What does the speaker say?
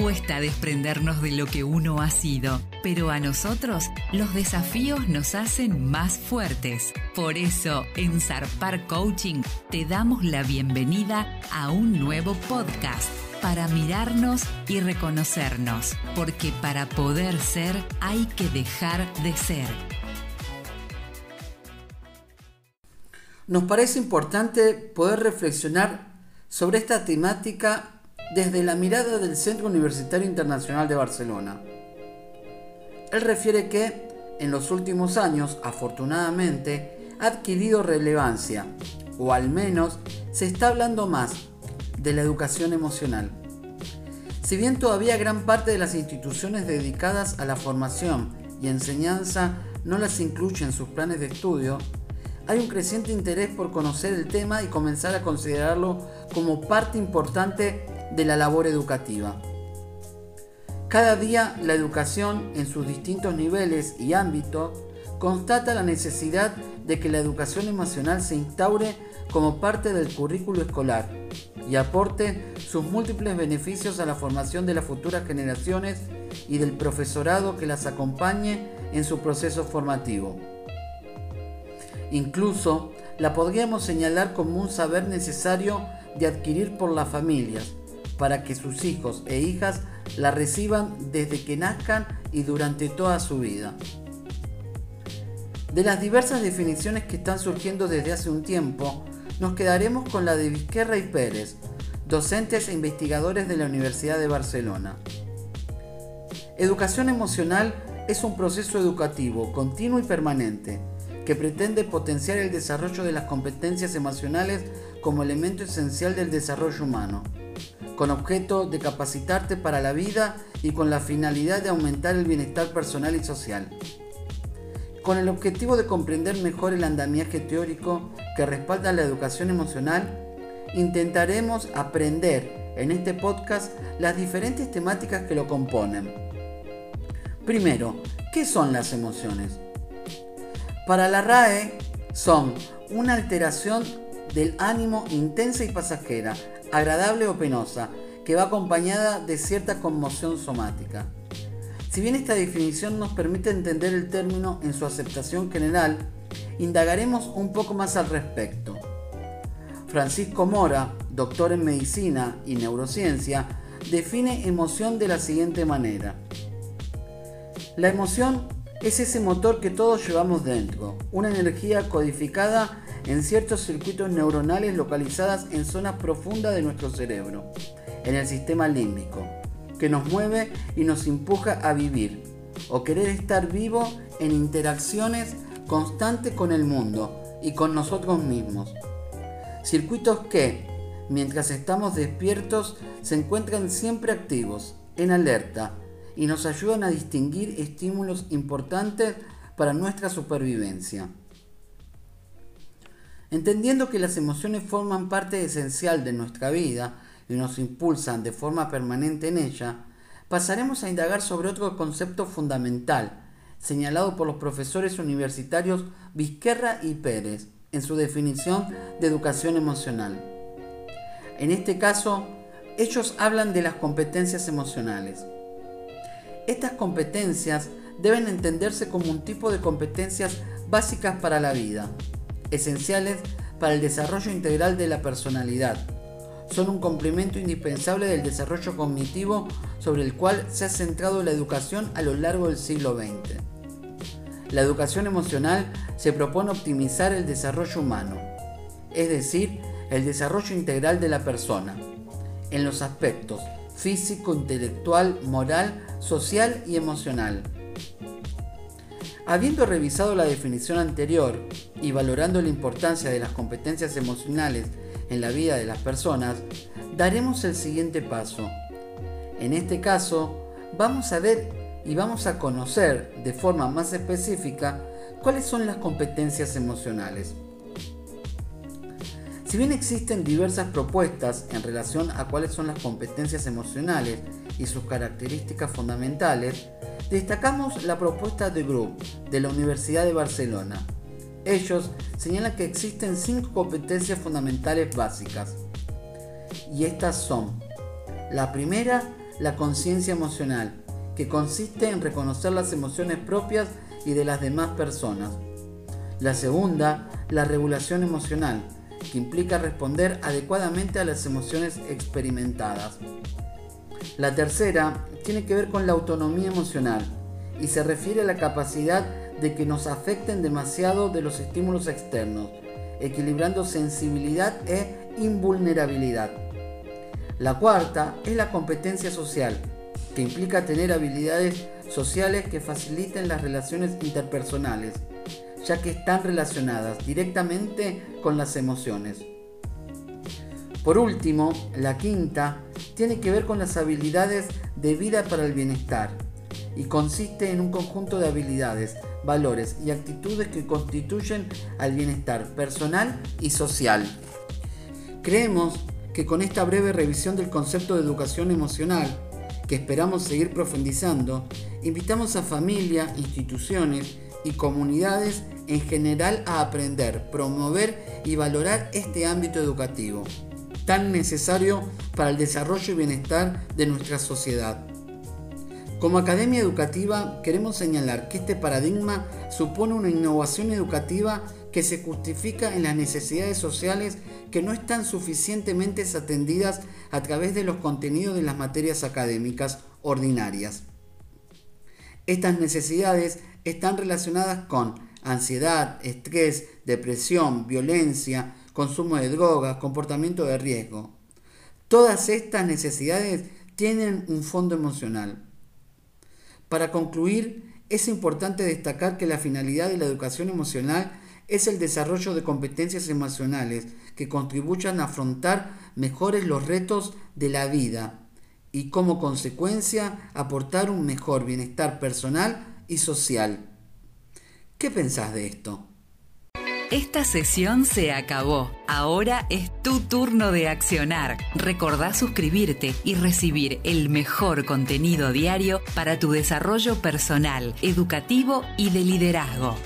Cuesta desprendernos de lo que uno ha sido, pero a nosotros los desafíos nos hacen más fuertes. Por eso, en Zarpar Coaching te damos la bienvenida a un nuevo podcast para mirarnos y reconocernos, porque para poder ser hay que dejar de ser. Nos parece importante poder reflexionar sobre esta temática desde la mirada del Centro Universitario Internacional de Barcelona. Él refiere que, en los últimos años, afortunadamente, ha adquirido relevancia, o al menos se está hablando más, de la educación emocional. Si bien todavía gran parte de las instituciones dedicadas a la formación y enseñanza no las incluye en sus planes de estudio, hay un creciente interés por conocer el tema y comenzar a considerarlo como parte importante de la labor educativa. Cada día la educación en sus distintos niveles y ámbitos constata la necesidad de que la educación emocional se instaure como parte del currículo escolar y aporte sus múltiples beneficios a la formación de las futuras generaciones y del profesorado que las acompañe en su proceso formativo. Incluso la podríamos señalar como un saber necesario de adquirir por las familias, para que sus hijos e hijas la reciban desde que nazcan y durante toda su vida. De las diversas definiciones que están surgiendo desde hace un tiempo, nos quedaremos con la de Vizquerra y Pérez, docentes e investigadores de la Universidad de Barcelona. Educación emocional es un proceso educativo continuo y permanente que pretende potenciar el desarrollo de las competencias emocionales como elemento esencial del desarrollo humano con objeto de capacitarte para la vida y con la finalidad de aumentar el bienestar personal y social. Con el objetivo de comprender mejor el andamiaje teórico que respalda la educación emocional, intentaremos aprender en este podcast las diferentes temáticas que lo componen. Primero, ¿qué son las emociones? Para la RAE son una alteración del ánimo intensa y pasajera, agradable o penosa, que va acompañada de cierta conmoción somática. Si bien esta definición nos permite entender el término en su aceptación general, indagaremos un poco más al respecto. Francisco Mora, doctor en medicina y neurociencia, define emoción de la siguiente manera. La emoción es ese motor que todos llevamos dentro, una energía codificada en ciertos circuitos neuronales localizadas en zonas profundas de nuestro cerebro, en el sistema límbico, que nos mueve y nos empuja a vivir o querer estar vivo en interacciones constantes con el mundo y con nosotros mismos. Circuitos que, mientras estamos despiertos, se encuentran siempre activos, en alerta, y nos ayudan a distinguir estímulos importantes para nuestra supervivencia. Entendiendo que las emociones forman parte esencial de nuestra vida y nos impulsan de forma permanente en ella, pasaremos a indagar sobre otro concepto fundamental, señalado por los profesores universitarios Vizquerra y Pérez en su definición de educación emocional. En este caso, ellos hablan de las competencias emocionales. Estas competencias deben entenderse como un tipo de competencias básicas para la vida, esenciales para el desarrollo integral de la personalidad. Son un complemento indispensable del desarrollo cognitivo sobre el cual se ha centrado la educación a lo largo del siglo XX. La educación emocional se propone optimizar el desarrollo humano, es decir, el desarrollo integral de la persona, en los aspectos físico, intelectual, moral, social y emocional Habiendo revisado la definición anterior y valorando la importancia de las competencias emocionales en la vida de las personas, daremos el siguiente paso. En este caso, vamos a ver y vamos a conocer de forma más específica cuáles son las competencias emocionales. Si bien existen diversas propuestas en relación a cuáles son las competencias emocionales y sus características fundamentales, Destacamos la propuesta de Group de la Universidad de Barcelona. Ellos señalan que existen cinco competencias fundamentales básicas. Y estas son, la primera, la conciencia emocional, que consiste en reconocer las emociones propias y de las demás personas. La segunda, la regulación emocional, que implica responder adecuadamente a las emociones experimentadas. La tercera tiene que ver con la autonomía emocional y se refiere a la capacidad de que nos afecten demasiado de los estímulos externos, equilibrando sensibilidad e invulnerabilidad. La cuarta es la competencia social, que implica tener habilidades sociales que faciliten las relaciones interpersonales, ya que están relacionadas directamente con las emociones. Por último, la quinta tiene que ver con las habilidades de vida para el bienestar y consiste en un conjunto de habilidades, valores y actitudes que constituyen al bienestar personal y social. Creemos que con esta breve revisión del concepto de educación emocional, que esperamos seguir profundizando, invitamos a familia, instituciones y comunidades en general a aprender, promover y valorar este ámbito educativo, tan necesario para el desarrollo y bienestar de nuestra sociedad. Como academia educativa queremos señalar que este paradigma supone una innovación educativa que se justifica en las necesidades sociales que no están suficientemente atendidas a través de los contenidos de las materias académicas ordinarias. Estas necesidades están relacionadas con ansiedad, estrés, depresión, violencia, consumo de drogas, comportamiento de riesgo. Todas estas necesidades tienen un fondo emocional. Para concluir, es importante destacar que la finalidad de la educación emocional es el desarrollo de competencias emocionales que contribuyan a afrontar mejores los retos de la vida y como consecuencia aportar un mejor bienestar personal y social. ¿Qué pensás de esto? Esta sesión se acabó. Ahora es tu turno de accionar. Recordá suscribirte y recibir el mejor contenido diario para tu desarrollo personal, educativo y de liderazgo.